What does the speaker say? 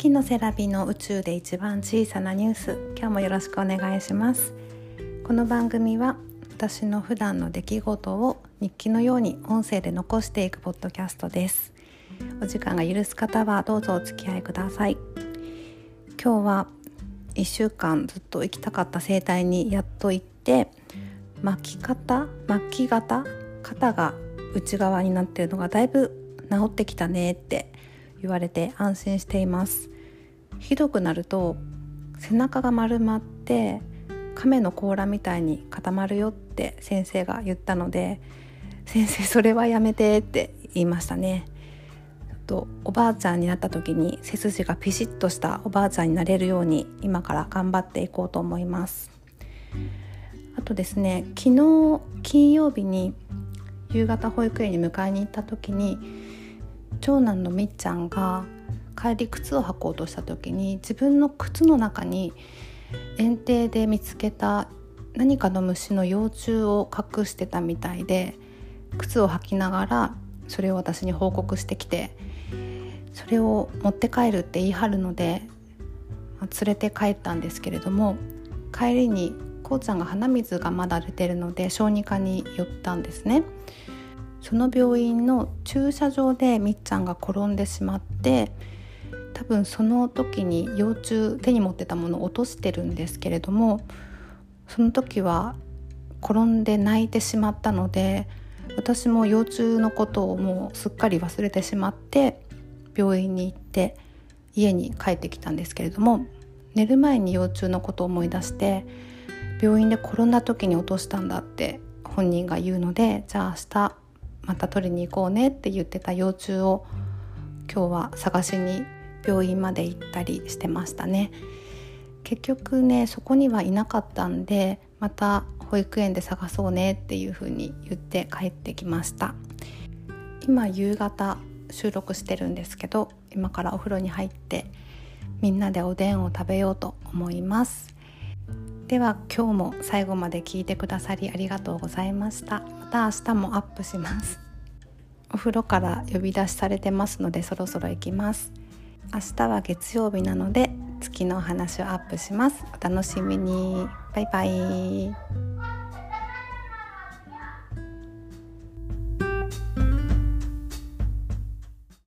月のセラビの宇宙で一番小さなニュース。今日もよろしくお願いします。この番組は私の普段の出来事を日記のように音声で残していくポッドキャストです。お時間が許す方はどうぞお付き合いください。今日は1週間ずっと行きたかった整体にやっと行って巻き方巻き型肩が内側になってるのがだいぶ治ってきたねって言われて安心しています。ひどくなると背中が丸まって亀の甲羅みたいに固まるよって先生が言ったので先生それはやめてって言いましたね。とおばあちゃんになった時に背筋がピシッとしたおばあちゃんになれるように今から頑張っていこうと思います。あとですね昨日金曜日に夕方保育園に迎えに行った時に長男のみっちゃんが帰り靴を履こうとした時に自分の靴の中に園庭で見つけた何かの虫の幼虫を隠してたみたいで靴を履きながらそれを私に報告してきてそれを持って帰るって言い張るので、まあ、連れて帰ったんですけれども帰りにこうちゃんが鼻水がまだ出てるので小児科に寄ったんですね。その病院の駐車場でみっちゃんが転んでしまって多分その時に幼虫手に持ってたものを落としてるんですけれどもその時は転んで泣いてしまったので私も幼虫のことをもうすっかり忘れてしまって病院に行って家に帰ってきたんですけれども寝る前に幼虫のことを思い出して病院で転んだ時に落としたんだって本人が言うのでじゃあ明日また取りに行こうねって言ってた幼虫を今日は探しに病院まで行ったりしてましたね。結局ねそこにはいなかったんでまた保育園で探そうねっていう風に言って帰ってきました。今夕方収録してるんですけど今からお風呂に入ってみんなでおでんを食べようと思います。では今日も最後まで聞いてくださりありがとうございました。また明日もアップします。お風呂から呼び出しされてますのでそろそろ行きます。明日は月曜日なので月のお話をアップします。お楽しみに。バイバイ。